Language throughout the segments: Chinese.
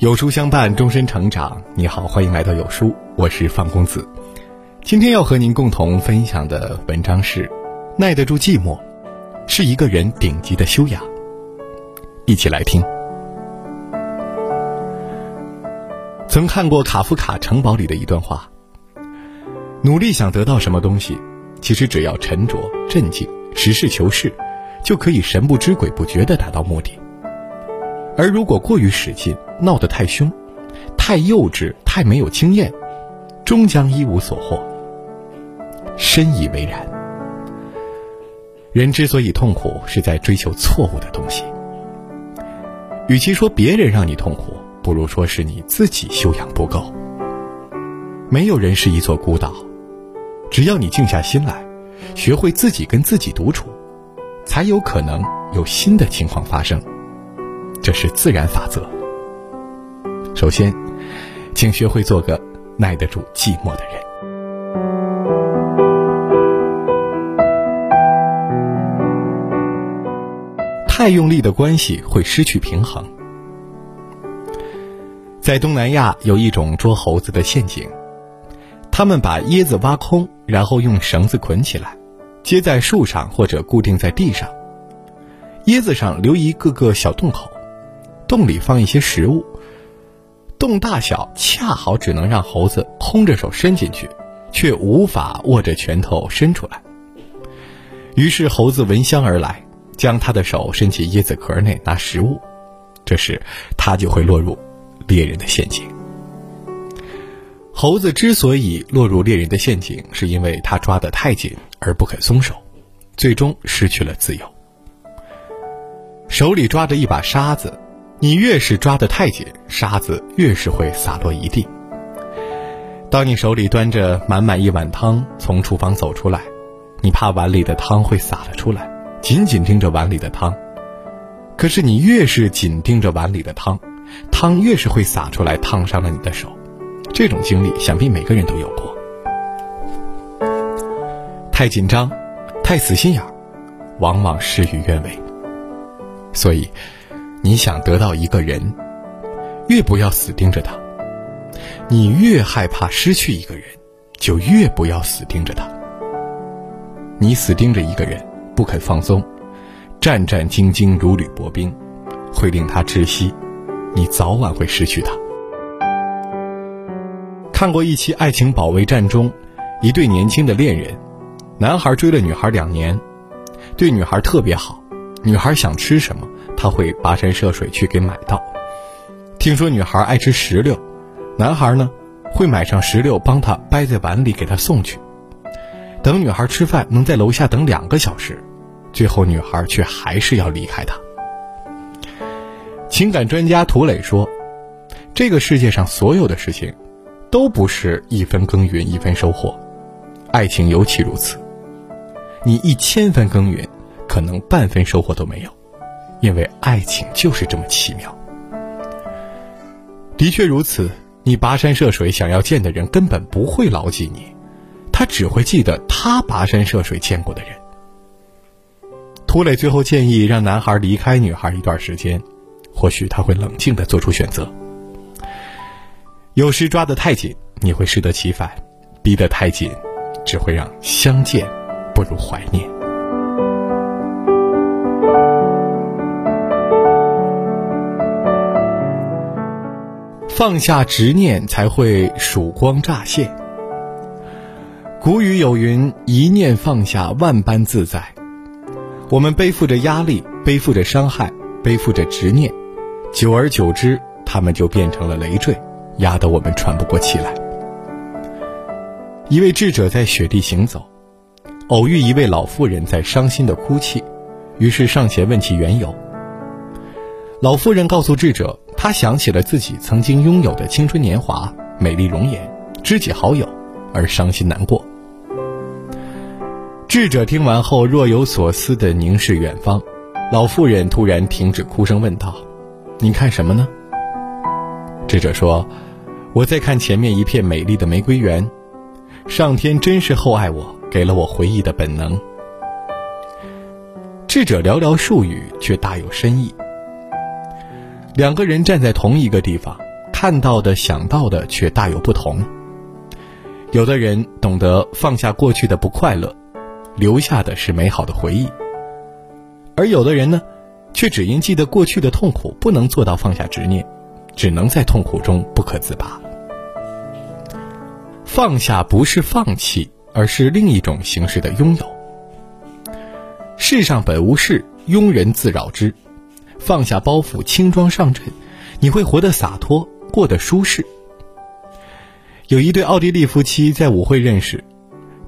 有书相伴，终身成长。你好，欢迎来到有书，我是范公子。今天要和您共同分享的文章是：耐得住寂寞，是一个人顶级的修养。一起来听。曾看过卡夫卡《城堡》里的一段话：努力想得到什么东西，其实只要沉着、镇静、实事求是，就可以神不知鬼不觉地达到目的。而如果过于使劲，闹得太凶，太幼稚，太没有经验，终将一无所获。深以为然。人之所以痛苦，是在追求错误的东西。与其说别人让你痛苦，不如说是你自己修养不够。没有人是一座孤岛，只要你静下心来，学会自己跟自己独处，才有可能有新的情况发生。这是自然法则。首先，请学会做个耐得住寂寞的人。太用力的关系会失去平衡。在东南亚有一种捉猴子的陷阱，他们把椰子挖空，然后用绳子捆起来，接在树上或者固定在地上，椰子上留一个个小洞口。洞里放一些食物，洞大小恰好只能让猴子空着手伸进去，却无法握着拳头伸出来。于是猴子闻香而来，将他的手伸进椰子壳内拿食物，这时他就会落入猎人的陷阱。猴子之所以落入猎人的陷阱，是因为他抓得太紧而不肯松手，最终失去了自由。手里抓着一把沙子。你越是抓得太紧，沙子越是会洒落一地。当你手里端着满满一碗汤从厨房走出来，你怕碗里的汤会洒了出来，紧紧盯着碗里的汤。可是你越是紧盯着碗里的汤，汤越是会洒出来，烫伤了你的手。这种经历想必每个人都有过。太紧张，太死心眼儿，往往事与愿违。所以。你想得到一个人，越不要死盯着他；你越害怕失去一个人，就越不要死盯着他。你死盯着一个人不肯放松，战战兢兢如履薄冰，会令他窒息，你早晚会失去他。看过一期《爱情保卫战》中，一对年轻的恋人，男孩追了女孩两年，对女孩特别好，女孩想吃什么。他会跋山涉水去给买到。听说女孩爱吃石榴，男孩呢会买上石榴帮她掰在碗里给她送去。等女孩吃饭能在楼下等两个小时，最后女孩却还是要离开他。情感专家涂磊说：“这个世界上所有的事情，都不是一分耕耘一分收获，爱情尤其如此。你一千分耕耘，可能半分收获都没有。”因为爱情就是这么奇妙。的确如此，你跋山涉水想要见的人根本不会牢记你，他只会记得他跋山涉水见过的人。涂磊最后建议让男孩离开女孩一段时间，或许他会冷静的做出选择。有时抓得太紧，你会适得其反；逼得太紧，只会让相见不如怀念。放下执念，才会曙光乍现。古语有云：“一念放下，万般自在。”我们背负着压力，背负着伤害，背负着执念，久而久之，他们就变成了累赘，压得我们喘不过气来。一位智者在雪地行走，偶遇一位老妇人在伤心的哭泣，于是上前问其缘由。老妇人告诉智者。他想起了自己曾经拥有的青春年华、美丽容颜、知己好友，而伤心难过。智者听完后若有所思地凝视远方，老妇人突然停止哭声，问道：“你看什么呢？”智者说：“我在看前面一片美丽的玫瑰园，上天真是厚爱我，给了我回忆的本能。”智者寥寥数语，却大有深意。两个人站在同一个地方，看到的、想到的却大有不同。有的人懂得放下过去的不快乐，留下的是美好的回忆；而有的人呢，却只因记得过去的痛苦，不能做到放下执念，只能在痛苦中不可自拔。放下不是放弃，而是另一种形式的拥有。世上本无事，庸人自扰之。放下包袱，轻装上阵，你会活得洒脱，过得舒适。有一对奥地利夫妻在舞会认识，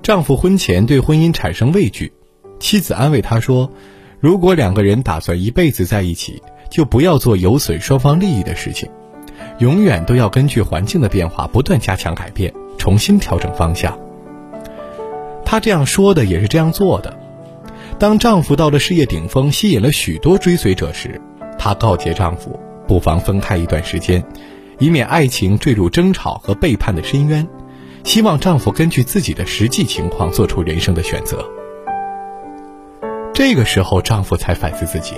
丈夫婚前对婚姻产生畏惧，妻子安慰他说：“如果两个人打算一辈子在一起，就不要做有损双方利益的事情，永远都要根据环境的变化不断加强改变，重新调整方向。”他这样说的，也是这样做的。当丈夫到了事业顶峰，吸引了许多追随者时，她告诫丈夫不妨分开一段时间，以免爱情坠入争吵和背叛的深渊。希望丈夫根据自己的实际情况做出人生的选择。这个时候，丈夫才反思自己，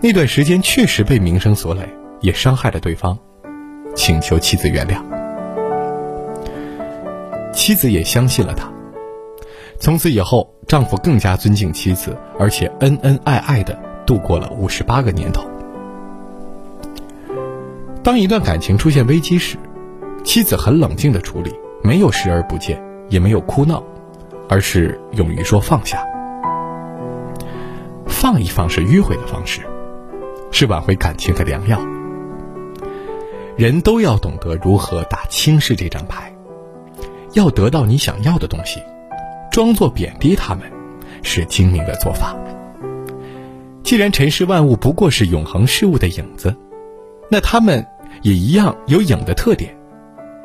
那段时间确实被名声所累，也伤害了对方，请求妻子原谅。妻子也相信了他。从此以后，丈夫更加尊敬妻子，而且恩恩爱爱的度过了五十八个年头。当一段感情出现危机时，妻子很冷静的处理，没有视而不见，也没有哭闹，而是勇于说放下。放一放是迂回的方式，是挽回感情的良药。人都要懂得如何打轻视这张牌，要得到你想要的东西。装作贬低他们，是精明的做法。既然尘世万物不过是永恒事物的影子，那他们也一样有影的特点。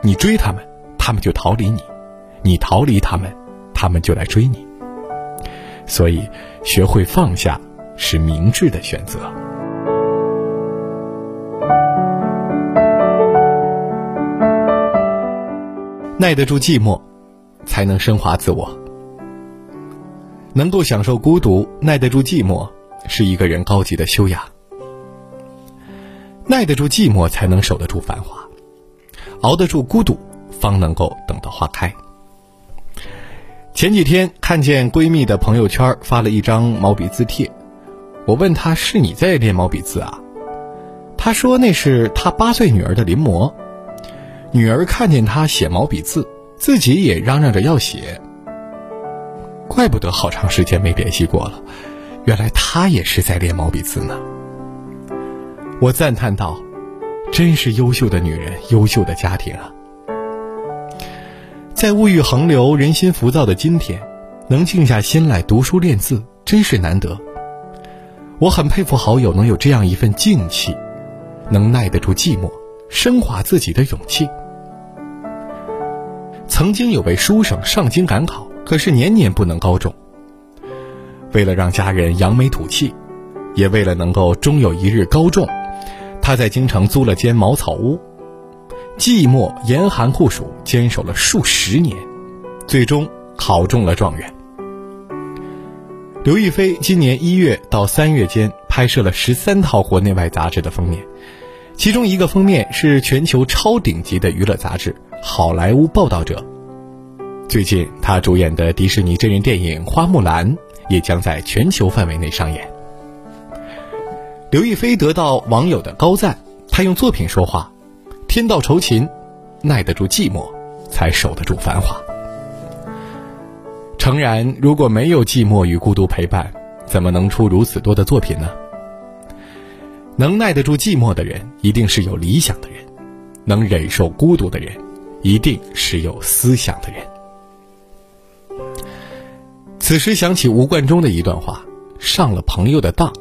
你追他们，他们就逃离你；你逃离他们，他们就来追你。所以，学会放下是明智的选择。耐得住寂寞，才能升华自我。能够享受孤独，耐得住寂寞，是一个人高级的修养。耐得住寂寞，才能守得住繁华；熬得住孤独，方能够等到花开。前几天看见闺蜜的朋友圈发了一张毛笔字帖，我问她是你在练毛笔字啊？她说那是她八岁女儿的临摹，女儿看见她写毛笔字，自己也嚷嚷着要写。怪不得好长时间没联系过了，原来他也是在练毛笔字呢。我赞叹道：“真是优秀的女人，优秀的家庭啊！”在物欲横流、人心浮躁的今天，能静下心来读书练字，真是难得。我很佩服好友能有这样一份静气，能耐得住寂寞，升华自己的勇气。曾经有位书生上京赶考。可是年年不能高中。为了让家人扬眉吐气，也为了能够终有一日高中，他在京城租了间茅草屋，寂寞严寒酷暑，坚守了数十年，最终考中了状元。刘亦菲今年一月到三月间拍摄了十三套国内外杂志的封面，其中一个封面是全球超顶级的娱乐杂志《好莱坞报道者》。最近，他主演的迪士尼真人电影《花木兰》也将在全球范围内上演。刘亦菲得到网友的高赞，她用作品说话，天道酬勤，耐得住寂寞，才守得住繁华。诚然，如果没有寂寞与孤独陪伴，怎么能出如此多的作品呢？能耐得住寂寞的人，一定是有理想的人；能忍受孤独的人，一定是有思想的人。此时想起吴冠中的一段话：“上了朋友的当。”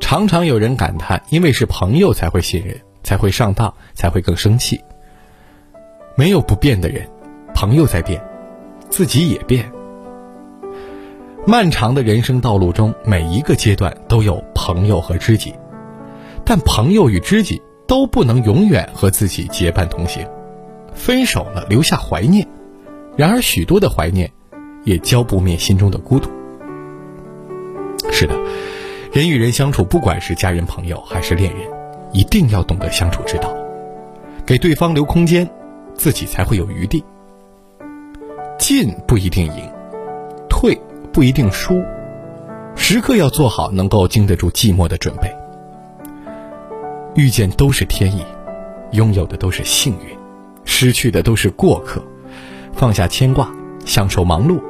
常常有人感叹，因为是朋友才会信任，才会上当，才会更生气。没有不变的人，朋友在变，自己也变。漫长的人生道路中，每一个阶段都有朋友和知己，但朋友与知己都不能永远和自己结伴同行，分手了留下怀念，然而许多的怀念。也浇不灭心中的孤独。是的，人与人相处，不管是家人、朋友还是恋人，一定要懂得相处之道，给对方留空间，自己才会有余地。进不一定赢，退不一定输，时刻要做好能够经得住寂寞的准备。遇见都是天意，拥有的都是幸运，失去的都是过客。放下牵挂，享受忙碌，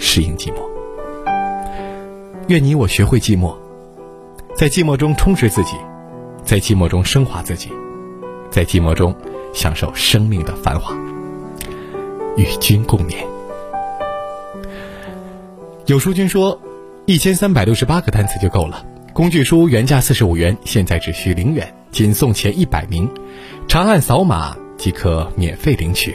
适应寂寞。愿你我学会寂寞，在寂寞中充实自己，在寂寞中升华自己，在寂寞中享受生命的繁华。与君共勉。有书君说，一千三百六十八个单词就够了。工具书原价四十五元，现在只需零元，仅送前一百名，长按扫码即可免费领取。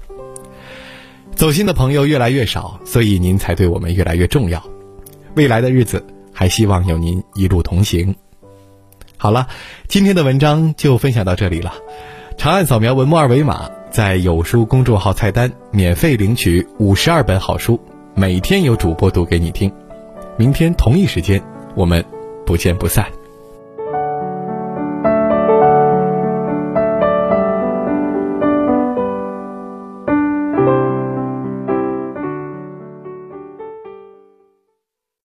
走心的朋友越来越少，所以您才对我们越来越重要。未来的日子，还希望有您一路同行。好了，今天的文章就分享到这里了。长按扫描文末二维码，在有书公众号菜单免费领取五十二本好书，每天有主播读给你听。明天同一时间，我们不见不散。